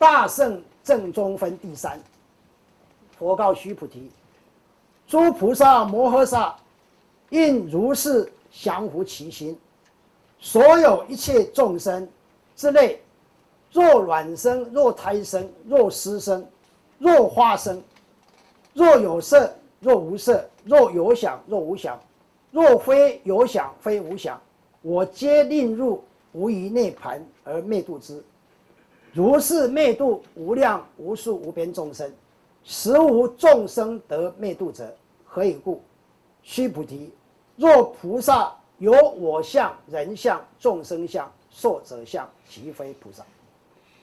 大圣正中分第三。佛告须菩提：诸菩萨摩诃萨应如是降伏其心。所有一切众生之内，若卵生，若胎生，若湿生，若花生，若有色，若无色，若有想，若无想，若非有想，非无想，我皆令入无余涅盘而灭度之。如是灭度无量无数无边众生，实无众生得灭度者。何以故？须菩提，若菩萨。有我相、人相、众生相、寿者相，即非菩萨。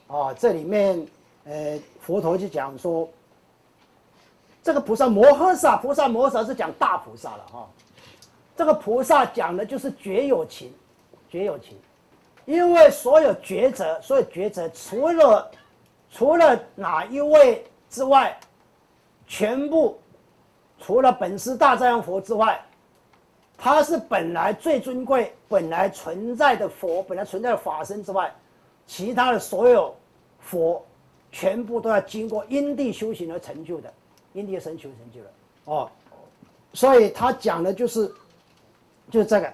啊，这里面，呃，佛陀就讲说，这个菩萨摩诃萨，菩萨摩诃萨是讲大菩萨了哈。这个菩萨讲的就是绝有情，绝有情，因为所有抉择，所有抉择，除了除了哪一位之外，全部除了本师大藏佛之外。他是本来最尊贵、本来存在的佛，本来存在的法身之外，其他的所有佛，全部都要经过因地修行而成就的，因地生修成就了哦。所以他讲的就是，就是这个。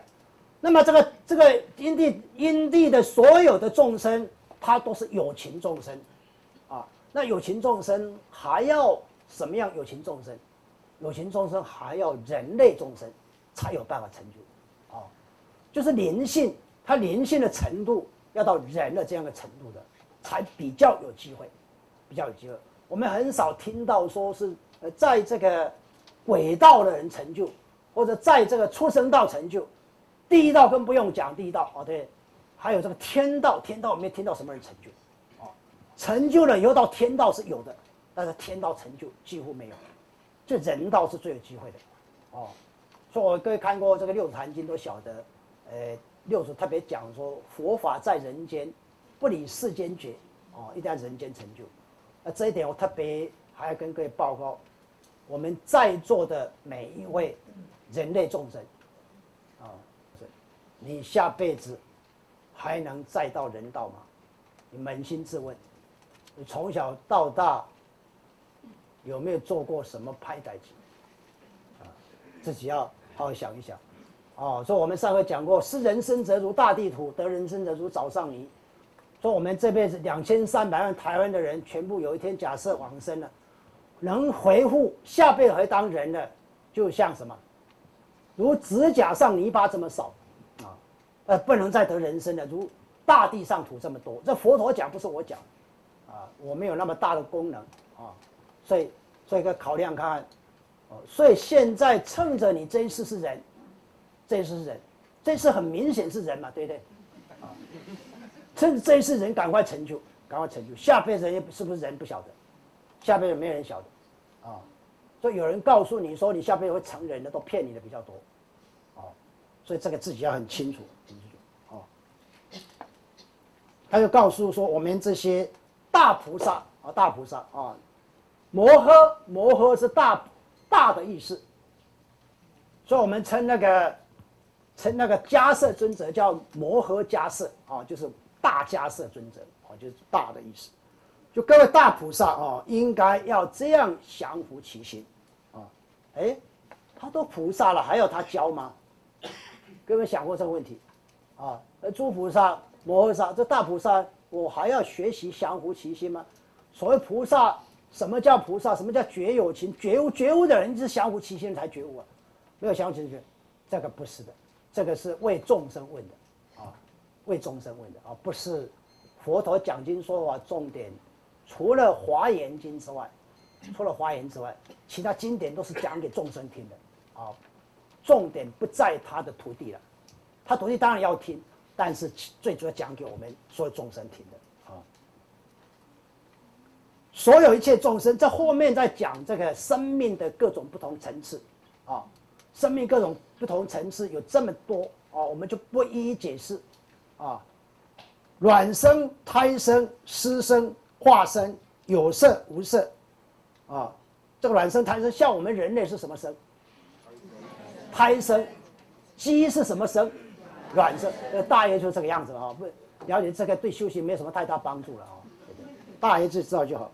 那么这个这个因地因地的所有的众生，他都是有情众生啊。那有情众生还要什么样？有情众生，有情众生还要人类众生。才有办法成就，啊，就是灵性，它灵性的程度要到人的这样的程度的，才比较有机会，比较有机会。我们很少听到说是呃，在这个轨道的人成就，或者在这个出生道成就，第一道更不用讲，第一道哦对，还有这个天道，天道没听到什么人成就，哦，成就了以后到天道是有的，但是天道成就几乎没有，这人道是最有机会的，哦。所以我各位看过这个《六祖坛经》都晓得，呃，六祖特别讲说，佛法在人间，不理世间觉，哦，一定要人间成就。那这一点我特别还要跟各位报告，我们在座的每一位人类众生，你下辈子还能再到人道吗？你扪心自问，你从小到大有没有做过什么拍歹机？啊，自己要。好好想一想，哦，说我们上回讲过，失人生则如大地土，得人生则如早上泥。说我们这辈子两千三百万台湾的人，全部有一天假设往生了，能回复下辈子当人的，就像什么，如指甲上泥巴这么少，呃，不能再得人生了，如大地上土这么多。这佛陀讲不是我讲，啊，我没有那么大的功能啊，所以，所以个考量看看，哦。所以现在趁着你这一次是人，这一次是人，这次很明显是人嘛，对不对？啊，趁这一次人赶快成就，赶快成就，下辈子是不是人不晓得，下辈子没有人晓得，啊，所以有人告诉你说你下辈子会成人的，都骗你的比较多，啊，所以这个自己要很清楚，很清楚，哦。他就告诉说我们这些大菩萨啊，大菩萨啊，摩诃摩诃是大。大的意思，所以我们称那个称那个迦摄尊者叫摩诃迦摄啊，就是大迦摄尊者啊，就是大的意思。就各位大菩萨啊，应该要这样降伏其心啊。哎，他都菩萨了，还要他教吗？各位想过这个问题啊？而诸菩萨、摩诃萨这大菩萨，我还要学习降伏其心吗？所谓菩萨。什么叫菩萨？什么叫觉有情？觉悟觉悟的人是降伏其心才觉悟啊，没有降伏其心，这个不是的，这个是为众生问的，啊，为众生问的啊，不是佛陀讲经说法重点，除了《华严经》之外，除了《华严》之外，其他经典都是讲给众生听的，啊，重点不在他的徒弟了，他徒弟当然要听，但是最主要讲给我们所有众生听的。啊所有一切众生，在后面在讲这个生命的各种不同层次，啊，生命各种不同层次有这么多啊，我们就不一一解释，啊，卵生、胎生、湿生、化生，有色无色，啊，这个卵生、胎生，像我们人类是什么生？胎生，鸡是什么生？染色，呃，大约就这个样子了啊，不了解这个对修行没有什么太大帮助了啊。大爷自己知道就好。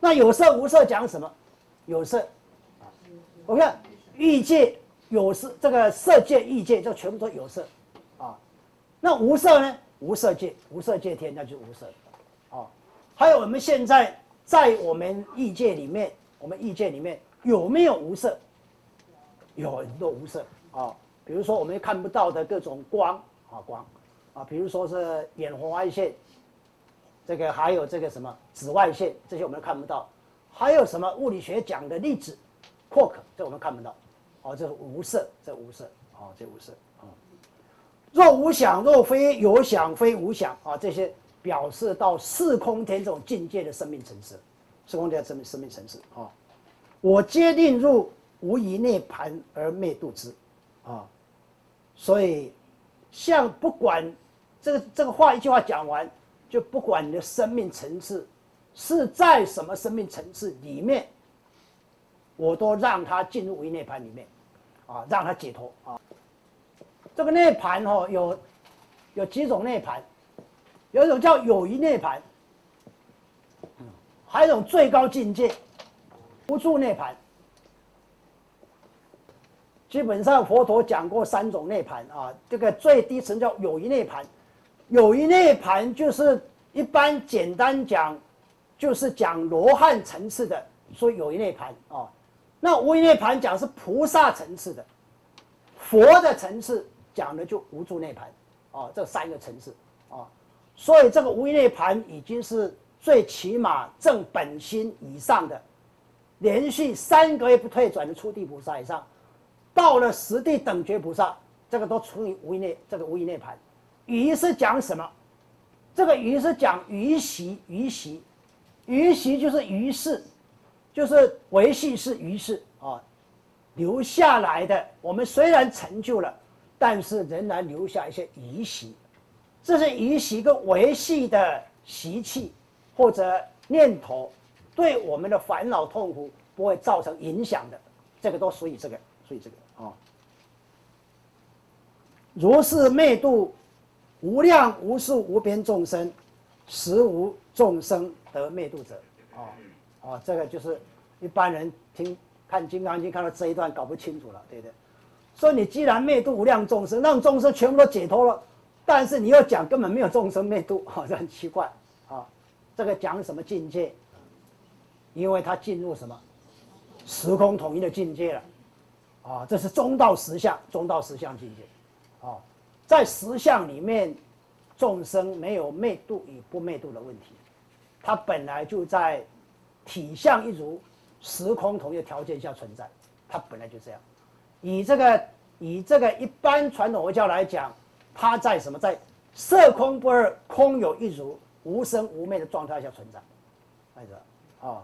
那有色无色讲什么？有色，我看欲界有色，这个色界、欲界就全部都有色，啊，那无色呢？无色界，无色界天那就无色，啊，还有我们现在在我们欲界里面，我们欲界里面有没有无色？有很多无色啊，比如说我们看不到的各种光啊光，啊，比如说是远红外线，这个还有这个什么紫外线，这些我们看不到，还有什么物理学讲的粒子，扩克，这我们看不到，哦，这是无色，这无色，哦，这无色啊。若无想，若非有想，非无想啊，这些表示到四空天这种境界的生命层次，四空天的生命生命层次啊，我皆定入。无以涅盘而灭度之，啊，所以像不管这个这个话一句话讲完，就不管你的生命层次是在什么生命层次里面，我都让他进入无涅盘里面，啊，让他解脱啊。这个涅盘哦，有有几种涅盘，有一种叫有余涅盘，还有一种最高境界无住涅盘。基本上佛陀讲过三种涅盘啊，这个最低层叫有余涅盘，有余涅盘就是一般简单讲，就是讲罗汉层次的，说有余涅盘啊。那无余涅盘讲是菩萨层次的，佛的层次讲的就无住涅盘啊，这三个层次啊。所以这个无余涅盘已经是最起码正本心以上的，连续三个月不退转的初地菩萨以上。到了十地等觉菩萨，这个都处于无内，这个无余涅盘。余是讲什么？这个余是讲余习，余习，余习就是余事，就是维系是余事啊，留下来的。我们虽然成就了，但是仍然留下一些余习，这是余习跟维系的习气或者念头，对我们的烦恼痛苦不会造成影响的，这个都属于这个，属于这个。如是灭度无量无数无边众生，实无众生得灭度者。啊啊，这个就是一般人听看《金刚经》看到这一段搞不清楚了，对不对？说你既然灭度无量众生，让众生全部都解脱了，但是你又讲根本没有众生灭度，好像很奇怪啊。这个讲什么境界？因为他进入什么时空统一的境界了。啊，这是中道实相，中道实相境界，啊，在实相里面，众生没有灭度与不灭度的问题，它本来就在体相一如、时空同一条件下存在，它本来就这样。以这个以这个一般传统佛教来讲，它在什么？在色空不二、空有一如、无生无灭的状态下存在，来着啊。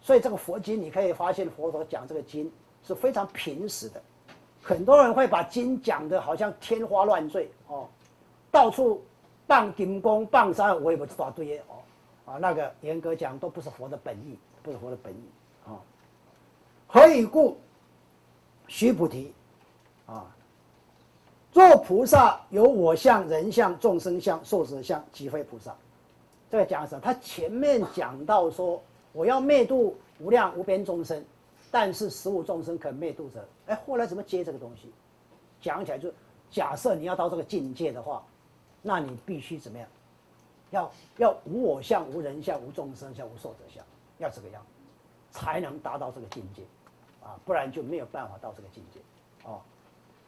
所以这个佛经你可以发现，佛陀讲这个经。是非常平实的，很多人会把经讲的好像天花乱坠哦，到处谤金公谤山，我也不知道对耶哦，啊，那个严格讲都不是佛的本意，不是佛的本意啊。何以故？须菩提，啊，做菩萨有我相、人相、众生相、寿者相，即非菩萨。这个讲什么？他前面讲到说，我要灭度无量无边众生。但是十五众生可灭度者，哎，后来怎么接这个东西？讲起来就，假设你要到这个境界的话，那你必须怎么样？要要无我相、无人相、无众生相、无寿者相，要这个样，才能达到这个境界，啊，不然就没有办法到这个境界，哦。